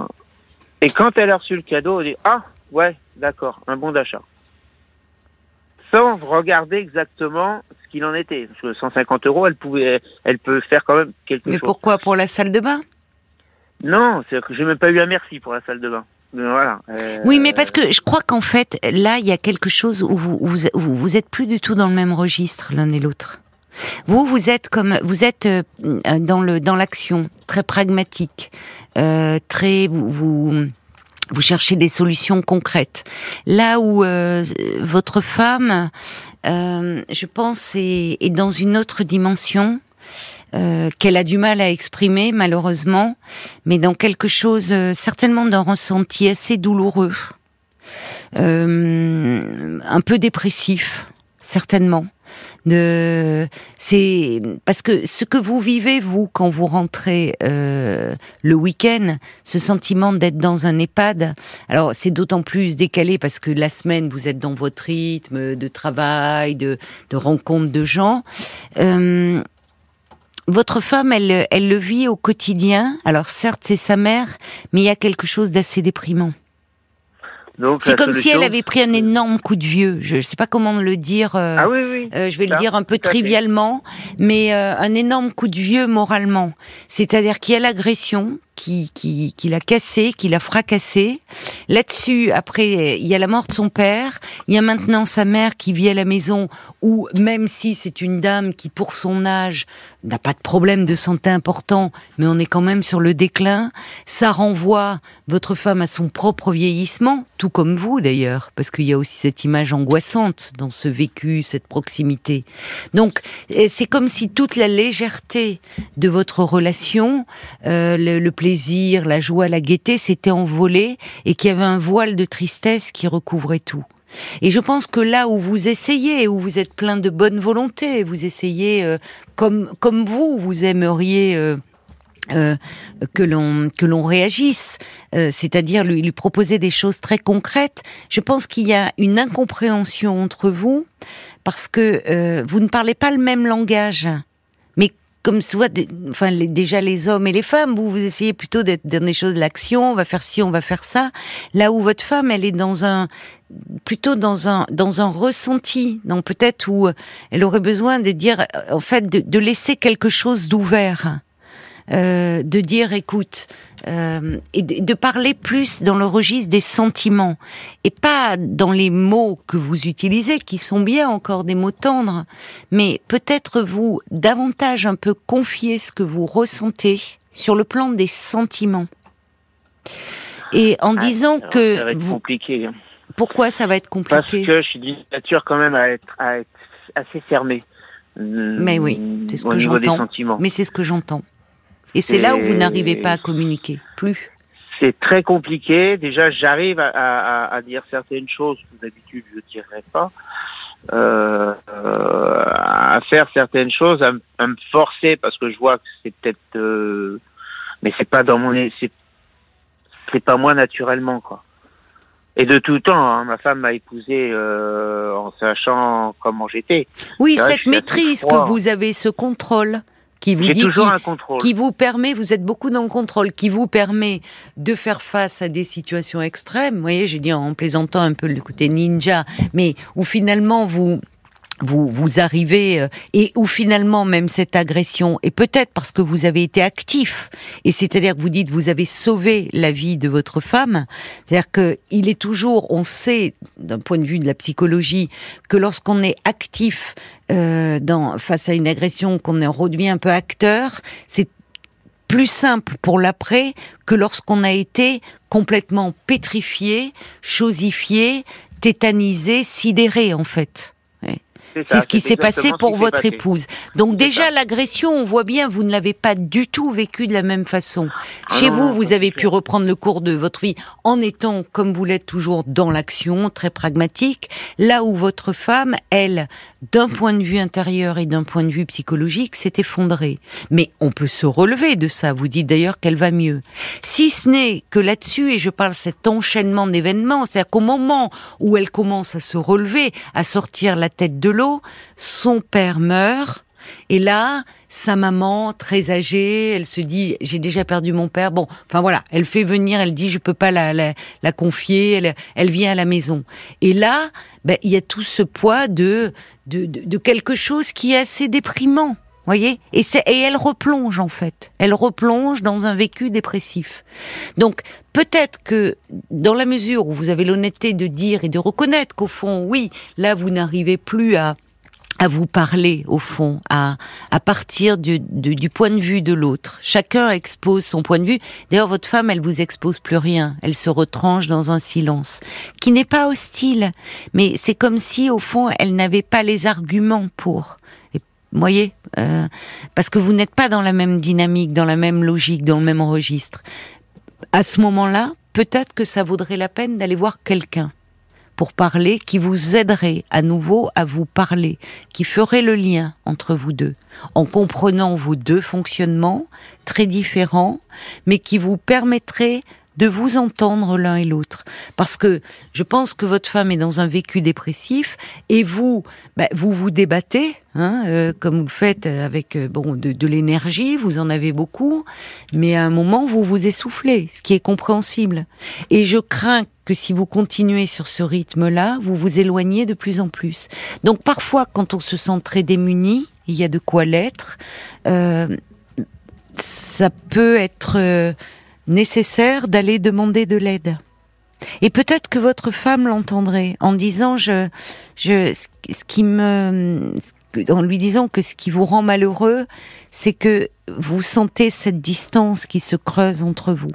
et quand elle a reçu le cadeau, elle dit ah ouais d'accord un bon d'achat, sans regarder exactement ce qu'il en était. Parce que 150 euros, elle pouvait, elle peut faire quand même quelque Mais chose. pourquoi Pour la salle de bain? Non, c'est que j'ai même pas eu un merci pour la salle de bain. Mais voilà. euh, Oui, mais parce que je crois qu'en fait, là, il y a quelque chose où vous, où vous, où vous êtes plus du tout dans le même registre l'un et l'autre. Vous, vous êtes comme, vous êtes euh, dans le dans l'action, très pragmatique, euh, très vous, vous vous cherchez des solutions concrètes. Là où euh, votre femme, euh, je pense, est, est dans une autre dimension. euh, qu'elle a du mal à exprimer malheureusement, mais dans quelque chose euh, certainement d'un ressenti assez douloureux, euh, un peu dépressif, certainement. De, c'est parce que ce que vous vivez vous quand vous rentrez euh, le week-end, ce sentiment d'être dans un EHPAD. Alors c'est d'autant plus décalé parce que la semaine vous êtes dans votre rythme de travail, de, de rencontres de gens. Euh, votre femme, elle, elle le vit au quotidien. Alors certes, c'est sa mère, mais il y a quelque chose d'assez déprimant. C'est comme si elle avait pris un énorme coup de vieux. Je ne sais pas comment le dire. euh, Ah oui, oui. euh, je vais le dire un peu trivialement, mais euh, un énorme coup de vieux moralement. C'est-à-dire qu'il y a l'agression qui, qui, qui l'a cassé, qui l'a fracassé. Là-dessus, après, il y a la mort de son père. Il y a maintenant sa mère qui vit à la maison où, même si c'est une dame qui, pour son âge, n'a pas de problème de santé important, mais on est quand même sur le déclin, ça renvoie votre femme à son propre vieillissement, tout comme vous d'ailleurs, parce qu'il y a aussi cette image angoissante dans ce vécu, cette proximité. Donc, euh, c'est comme si toute la légèreté de votre relation, euh, le, le la joie, la gaieté s'était envolée et qu'il y avait un voile de tristesse qui recouvrait tout. Et je pense que là où vous essayez, où vous êtes plein de bonne volonté, vous essayez euh, comme vous, vous aimeriez. Euh, euh, que l'on que l'on réagisse, c'est-à-dire lui proposer des choses très concrètes. Je pense qu'il y a une incompréhension entre vous parce que vous ne parlez pas le même langage comme soit enfin déjà les hommes et les femmes, vous vous essayez plutôt d'être dans des choses de l'action, on va faire ci, on va faire ça. Là où votre femme, elle est dans un plutôt dans un dans un ressenti, donc peut-être où elle aurait besoin de dire en fait de laisser quelque chose d'ouvert. Euh, de dire écoute euh, et de, parler plus dans le registre des sentiments et pas dans les mots que vous utilisez qui sont bien encore des mots tendres mais peut-être vous davantage un peu confier ce que vous ressentez sur le plan des sentiments et en ah, disant que ça va être vous... compliqué pourquoi ça va être compliqué? parce que je suis d'une nature quand même à être, à être assez fermée mais oui, c'est ce que j'entends. Mais c'est ce que j'entends. Et c'est là où vous n'arrivez pas à communiquer, plus. C'est très compliqué. Déjà, j'arrive à, dire certaines choses que d'habitude je ne dirais pas. Euh, à faire certaines choses, à, me forcer parce que je vois que c'est peut-être, euh, mais c'est pas dans mon, c'est, c'est pas moi naturellement quoi. Et de tout temps, hein, ma femme m'a épousé euh, en sachant comment j'étais. Oui, cette maîtrise que vous avez, ce contrôle qui vous dit, toujours un contrôle. qui vous permet, vous êtes beaucoup dans le contrôle, qui vous permet de faire face à des situations extrêmes. Vous voyez, j'ai dit en plaisantant un peu le côté ninja, mais où finalement vous vous vous arrivez euh, et où finalement même cette agression et peut-être parce que vous avez été actif et c'est-à-dire que vous dites vous avez sauvé la vie de votre femme c'est-à-dire que il est toujours on sait d'un point de vue de la psychologie que lorsqu'on est actif euh, dans face à une agression qu'on redevient un peu acteur c'est plus simple pour l'après que lorsqu'on a été complètement pétrifié, chosifié, tétanisé, sidéré en fait. C'est ce qui s'est passé pour votre épouse. Donc déjà l'agression, on voit bien, vous ne l'avez pas du tout vécu de la même façon. Ah Chez vous, vous avez pu reprendre le cours de votre vie en étant, comme vous l'êtes toujours, dans l'action, très pragmatique. Là où votre femme, elle, d'un point de vue intérieur et d'un point de vue psychologique, s'est effondrée. Mais on peut se relever de ça. Vous dites d'ailleurs qu'elle va mieux. Si ce n'est que là-dessus, et je parle cet enchaînement d'événements, c'est-à-dire qu'au moment où elle commence à se relever, à sortir la tête de l'eau, son père meurt. Et là, sa maman, très âgée, elle se dit j'ai déjà perdu mon père. Bon, enfin voilà, elle fait venir, elle dit je peux pas la, la, confier, elle, elle vient à la maison. Et là, ben, il y a tout ce poids de, de, de, quelque chose qui est assez déprimant. Voyez? Et, et elle replonge en fait. Elle replonge dans un vécu dépressif. Donc peut-être que dans la mesure où vous avez l'honnêteté de dire et de reconnaître qu'au fond, oui, là vous n'arrivez plus à à vous parler au fond, à, à partir du, du, point de vue de l'autre. Chacun expose son point de vue. D'ailleurs, votre femme, elle vous expose plus rien. Elle se retranche dans un silence qui n'est pas hostile, mais c'est comme si au fond, elle n'avait pas les arguments pour. Voyez, euh, parce que vous n'êtes pas dans la même dynamique, dans la même logique, dans le même registre. À ce moment-là, peut-être que ça vaudrait la peine d'aller voir quelqu'un pour parler, qui vous aiderait à nouveau à vous parler, qui ferait le lien entre vous deux, en comprenant vos deux fonctionnements très différents, mais qui vous permettrait de vous entendre l'un et l'autre. Parce que je pense que votre femme est dans un vécu dépressif et vous, bah, vous vous débattez, hein, euh, comme vous le faites avec euh, bon de, l'énergie, vous en avez beaucoup, mais à un moment vous vous essoufflez, ce qui est compréhensible. Et je crains que si vous continuez sur ce rythme-là, vous vous éloignez de plus en plus. Donc parfois, quand on se sent très démuni, il y a de quoi l'être. Euh, ça peut être nécessaire d'aller demander de l'aide. Et peut-être que votre femme l'entendrait en disant je, je, ce qui me, en lui disant que ce qui vous rend malheureux, c'est que vous sentez cette distance qui se creuse entre vous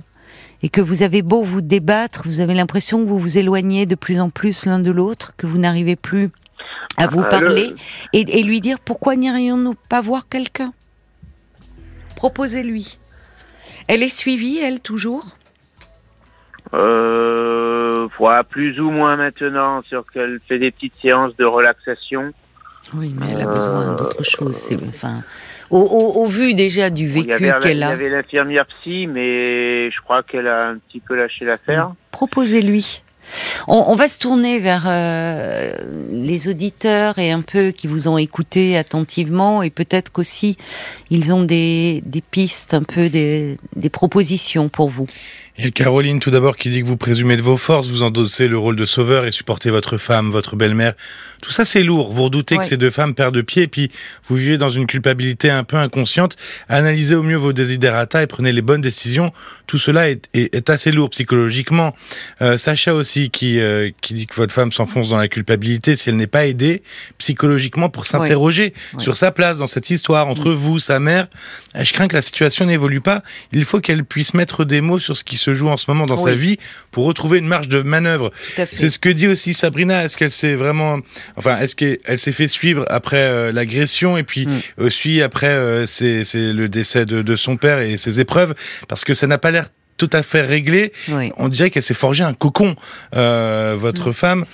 et que vous avez beau vous débattre, vous avez l'impression que vous vous éloignez de plus en plus l'un de l'autre, que vous n'arrivez plus à vous parler et, et lui dire pourquoi n'irions-nous pas voir quelqu'un? Proposez-lui. Elle est suivie, elle, toujours Euh, voilà, plus ou moins maintenant, sur qu'elle fait des petites séances de relaxation. Oui, mais elle a besoin d'autre chose. Enfin, au, au, au, vu déjà du vécu qu'elle a. Il y avait l'infirmière psy, mais je crois qu'elle a un petit peu lâché l'affaire. Proposez-lui. On, on, va se tourner vers euh, les auditeurs et un peu qui vous ont écouté attentivement et peut-être qu'aussi ils ont des, des pistes, un peu des, des propositions pour vous. A Caroline tout d'abord qui dit que vous présumez de vos forces, vous endossez le rôle de sauveur et supportez votre femme, votre belle-mère. Tout ça c'est lourd. Vous redoutez que ces deux femmes perdent de pied et puis vous vivez dans une culpabilité un peu inconsciente. Analysez au mieux vos desiderata et prenez les bonnes décisions. Tout cela est, est, est assez lourd psychologiquement. Euh, Sacha aussi qui, euh, qui dit que votre femme s'enfonce dans la culpabilité si elle n'est pas aidée psychologiquement pour s'interroger sur sa place dans cette histoire entre vous, sa mère. Je crains que la situation n'évolue pas. Il faut qu'elle puisse mettre des mots sur ce qui se joue en ce moment dans sa vie pour retrouver une marge de manœuvre. C'est ce que dit aussi Sabrina. Est-ce qu'elle s'est vraiment, enfin, est-ce qu'elle s'est fait suivre après euh, l'agression et puis mm. aussi après euh, c'est le décès de, de son père et ses épreuves? Parce que ça n'a pas l'air tout à fait réglé. Oui. On dirait qu'elle s'est forgé un cocon, euh, votre oui, femme.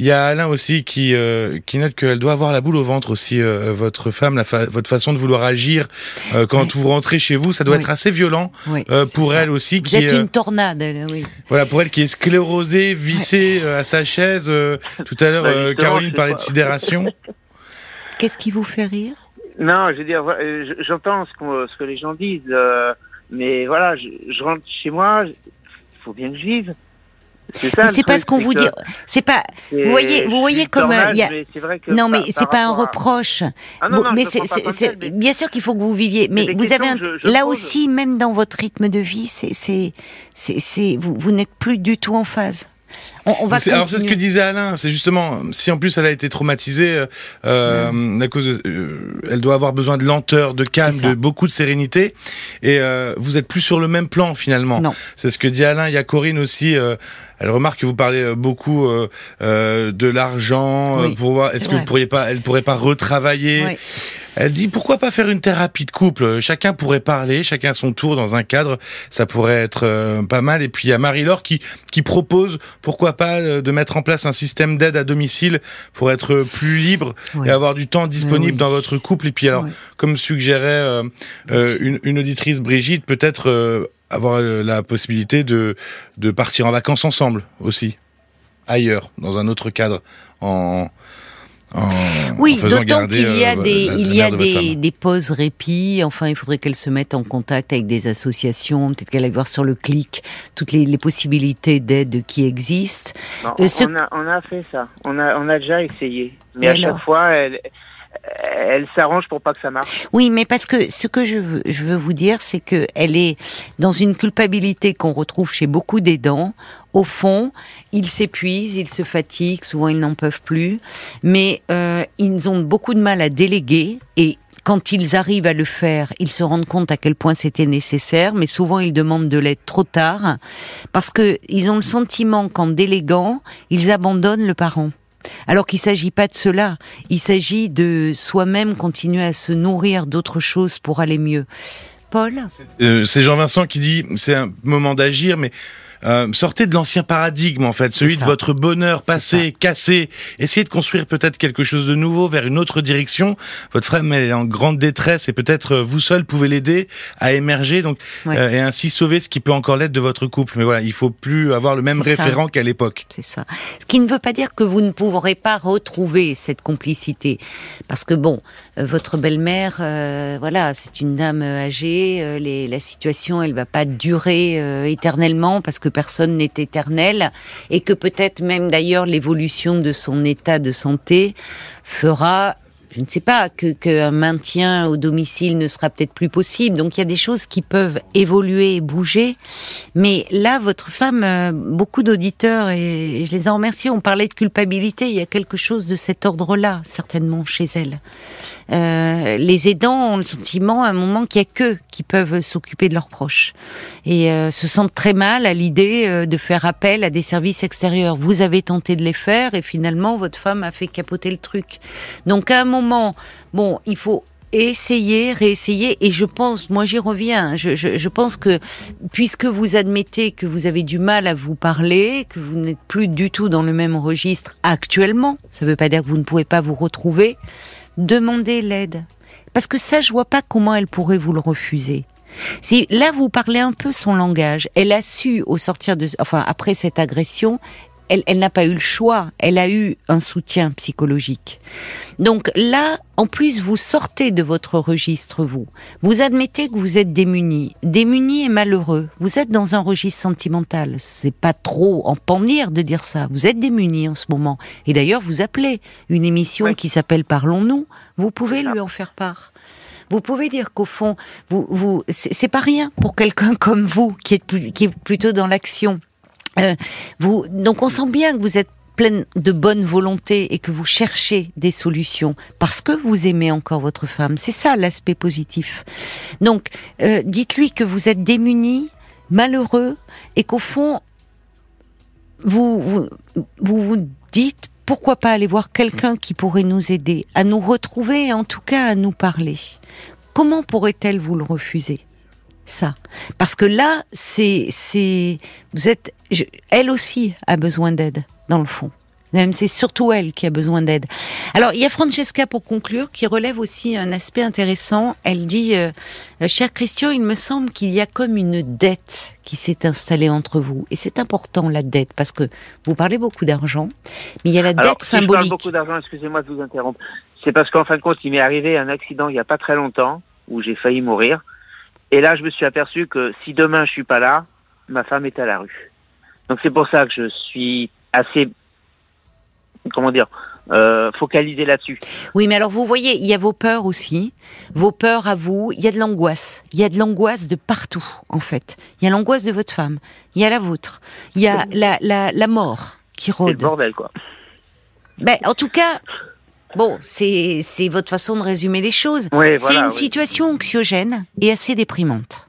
Il y a Alain aussi qui euh, qui note qu'elle doit avoir la boule au ventre aussi, euh, votre femme, la fa votre façon de vouloir agir euh, quand oui. vous rentrez chez vous, ça doit être assez violent euh, pour ça. elle aussi. Vous qui êtes une tornade, elle, oui. Voilà, pour elle qui est sclérosée, vissée à sa chaise. tout à l'heure, bah, Caroline parlait de sidération. Qu'est-ce qui vous fait rire? Non, je veux dire, j'entends ce, qu ce, que les gens disent. Euh, mais voilà, je, je rentre chez moi, il faut bien que je vive. C'est pas ce qu'on vous dit. C'est pas. Vous voyez, vous voyez comme il y a. non, mais c'est pas un reproche. Ah non, non, mais c'est mais... bien sûr qu'il faut que vous viviez. Mais, mais vous avez un... je, je là pose... aussi, même dans votre rythme de vie, c'est c'est vous, vous n'êtes plus du tout en phase. On, on va alors c'est ce que disait Alain, c'est justement si en plus elle a été traumatisée euh, mmh. à cause, de, euh, elle doit avoir besoin de lenteur, de calme, de beaucoup de sérénité, et euh, vous êtes plus sur le même plan finalement. C'est ce que dit Alain. Il y a Corinne aussi. Euh, elle remarque que vous parlez euh, beaucoup euh, euh, de l'argent oui, pour voir. Est-ce que vous pourriez pas, elle pourrait pas retravailler. Oui. Elle dit pourquoi pas faire une thérapie de couple? Chacun pourrait parler, chacun à son tour dans un cadre. Ça pourrait être euh, pas mal. Et puis il y a Marie-Laure qui qui propose pourquoi pas euh, de mettre en place un système d'aide à domicile pour être plus libre et avoir du temps disponible oui. dans votre couple. Et puis alors, comme suggérait euh, une, une, auditrice Brigitte, peut-être avoir la possibilité de de partir en vacances ensemble aussi ailleurs dans un autre cadre en en, oui, d'autant qu'il y a euh, des, la, il y a des, des, pauses répit. Enfin, il faudrait qu'elle se mette en contact avec des associations. Peut-être qu'elle aille voir sur le clic toutes les, les possibilités d'aide qui existent. Euh, ce... on, a, on, a, fait ça. On a, on a déjà essayé. Mais à alors chaque fois, elle, elle s'arrange pour pas que ça marche. Oui, mais parce que ce que je veux, je veux vous dire, c'est que elle est dans une culpabilité qu'on retrouve chez beaucoup d'aidants. Au fond, ils s'épuisent, ils se fatiguent, souvent ils n'en peuvent plus, mais euh, ils ont beaucoup de mal à déléguer et quand ils arrivent à le faire, ils se rendent compte à quel point c'était nécessaire, mais souvent ils demandent de l'aide trop tard parce que ils ont le sentiment qu'en déléguant, ils abandonnent le parent. Alors qu'il ne s'agit pas de cela, il s'agit de soi-même continuer à se nourrir d'autres choses pour aller mieux. Paul? Euh, C'est Jean-Vincent qui dit, c'est un moment d'agir, mais euh, sortez de l'ancien paradigme en fait, celui de votre bonheur passé, cassé. Essayez de construire peut-être quelque chose de nouveau vers une autre direction. Votre femme elle est en grande détresse et peut-être euh, vous seul pouvez l'aider à émerger donc ouais. euh, et ainsi sauver ce qui peut encore l'être de votre couple. Mais voilà, il faut plus avoir le même référent qu'à l'époque. C'est ça. Ce qui ne veut pas dire que vous ne pourrez pas retrouver cette complicité, parce que bon, votre belle-mère, euh, voilà, c'est une dame âgée. Les, la situation, elle va pas durer éternellement parce que personne n'est éternel et que peut-être même d'ailleurs l'évolution de son état de santé fera je ne sais pas, que qu'un maintien au domicile ne sera peut-être plus possible. Donc il y a des choses qui peuvent évoluer et bouger. Mais là, votre femme, euh, beaucoup d'auditeurs, et je les en remercie, on parlait de culpabilité. Il y a quelque chose de cet ordre-là, certainement, chez elle. Euh, les aidants ont le sentiment à un moment qu'il n'y a qu'eux qui peuvent s'occuper de leurs proches et euh, se sentent très mal à l'idée euh, de faire appel à des services extérieurs. Vous avez tenté de les faire et finalement votre femme a fait capoter le truc. Donc à un moment, bon, il faut essayez, réessayez, et je pense, moi j'y reviens, je, je, je, pense que puisque vous admettez que vous avez du mal à vous parler, que vous n'êtes plus du tout dans le même registre actuellement, ça ne veut pas dire que vous ne pouvez pas vous retrouver, demandez l'aide. Parce que ça, je vois pas comment elle pourrait vous le refuser. Si là vous parlez un peu son langage, elle a su au sortir de, enfin après cette agression, elle, n'a pas eu le choix, elle a eu un soutien psychologique. Donc là, en plus, vous sortez de votre registre, vous. Vous admettez que vous êtes démuni, démuni et malheureux. Vous êtes dans un registre sentimental. C'est pas trop en panir de dire ça. Vous êtes démuni en ce moment. Et d'ailleurs, vous appelez une émission qui s'appelle Parlons-nous. Vous pouvez lui en faire part. Vous pouvez dire qu'au fond, vous, vous, c'est pas rien pour quelqu'un comme vous qui est, qui est plutôt dans l'action. Euh, vous, donc on sent bien que vous êtes pleine de bonne volonté et que vous cherchez des solutions parce que vous aimez encore votre femme. C'est ça l'aspect positif. Donc, euh, dites-lui que vous êtes démuni, malheureux et qu'au fond, vous, vous vous, vous dites pourquoi pas aller voir quelqu'un qui pourrait nous aider à nous retrouver et en tout cas à nous parler. Comment pourrait-elle vous le refuser? Ça. Parce que là, c'est, c'est, vous êtes, elle aussi a besoin d'aide, dans le fond. Même c'est surtout elle qui a besoin d'aide. Alors il y a Francesca pour conclure qui relève aussi un aspect intéressant. Elle dit, euh, cher Christian, il me semble qu'il y a comme une dette qui s'est installée entre vous. Et c'est important la dette parce que vous parlez beaucoup d'argent, mais il y a la dette symbolique. je parle beaucoup d'argent, excusez-moi de vous interrompre. C'est parce qu'en fin de compte, il m'est arrivé un accident il n'y a pas très longtemps où j'ai failli mourir. Et là, je me suis aperçu que si demain je suis pas là, ma femme est à la rue. Donc c'est pour ça que je suis assez, comment dire, euh, focalisé là-dessus. Oui, mais alors vous voyez, il y a vos peurs aussi, vos peurs à vous. Il y a de l'angoisse. Il y a de l'angoisse de partout, en fait. Il y a l'angoisse de votre femme. Il y a la vôtre. Il y a la, la, la mort qui rôde. C'est le bordel, quoi. Ben, en tout cas, Bon, c'est votre façon de résumer les choses. c'est une situation anxiogène et assez déprimante.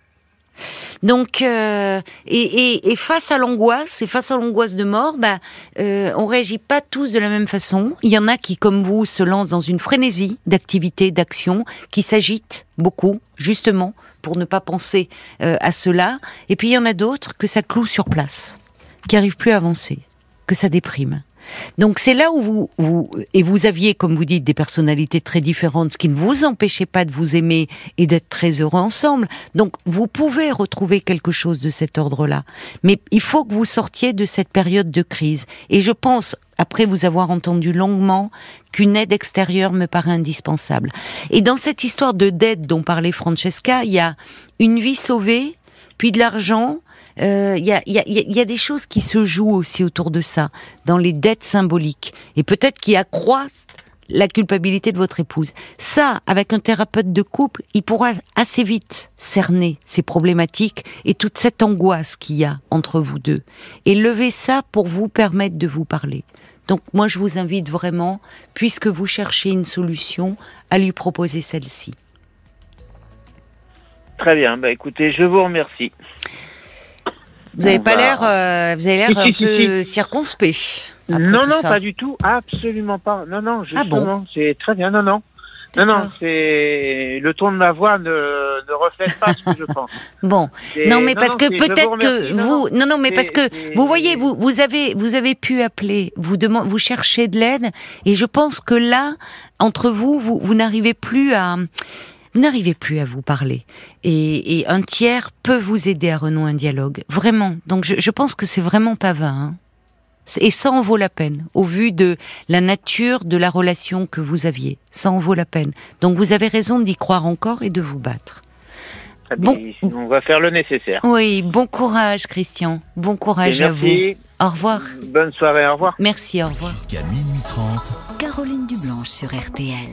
Donc, euh, et, face à l'angoisse, et face à l'angoisse de mort, bah, euh, on réagit pas tous de la même façon. Il y en a qui, comme vous, se lancent dans une frénésie d'activité, d'action, qui s'agitent beaucoup, justement, pour ne pas penser euh, à cela. Et puis il y en a d'autres que ça cloue sur place, qui arrivent plus à avancer, que ça déprime. Donc c'est là où vous, vous, et vous aviez, comme vous dites, des personnalités très différentes, ce qui ne vous empêchait pas de vous aimer et d'être très heureux ensemble. Donc vous pouvez retrouver quelque chose de cet ordre-là. Mais il faut que vous sortiez de cette période de crise. Et je pense, après vous avoir entendu longuement, qu'une aide extérieure me paraît indispensable. Et dans cette histoire de dette dont parlait Francesca, il y a une vie sauvée, puis de l'argent, il euh, y, a, y, a, des choses qui se jouent aussi autour de ça, dans les dettes symboliques, et peut-être qui accroissent la culpabilité de votre épouse. Ça, avec un thérapeute de couple, il pourra assez vite cerner ces problématiques et toute cette angoisse qu'il y a entre vous deux, et lever ça pour vous permettre de vous parler. Donc moi, je vous invite vraiment, puisque vous cherchez une solution, à lui proposer celle-ci. Très bien. Bah, écoutez, je vous remercie. Vous n'avez pas l'air, euh, vous avez l'air un peu circonspect. Non, non, pas du tout, absolument pas. Non, non, ah justement, c'est très bien. Non, non. Non, non, c'est le ton de ma voix ne, ne reflète pas ce que je pense. Bon, non, mais parce que peut-être que vous, non, non, mais parce que vous voyez, vous, vous avez, vous avez pu appeler, vous demandez, vous cherchez de l'aide, et je pense que là, entre vous, vous, vous n'arrivez plus à vous n'arrivez plus à vous parler. Et, un tiers peut vous aider à renouer un dialogue, vraiment. Donc je, pense que c'est vraiment pas vain. Hein. Et ça en vaut la peine, au vu de la nature de la relation que vous aviez. Ça en vaut la peine. Donc vous avez raison d'y croire encore et de vous battre. Bon. On va faire le nécessaire. Oui, bon courage Christian. Bon courage à vous. Au revoir. Bonne soirée, au revoir. Merci, au revoir. Jusqu'à minuit 30. Caroline Dublanche sur RTL.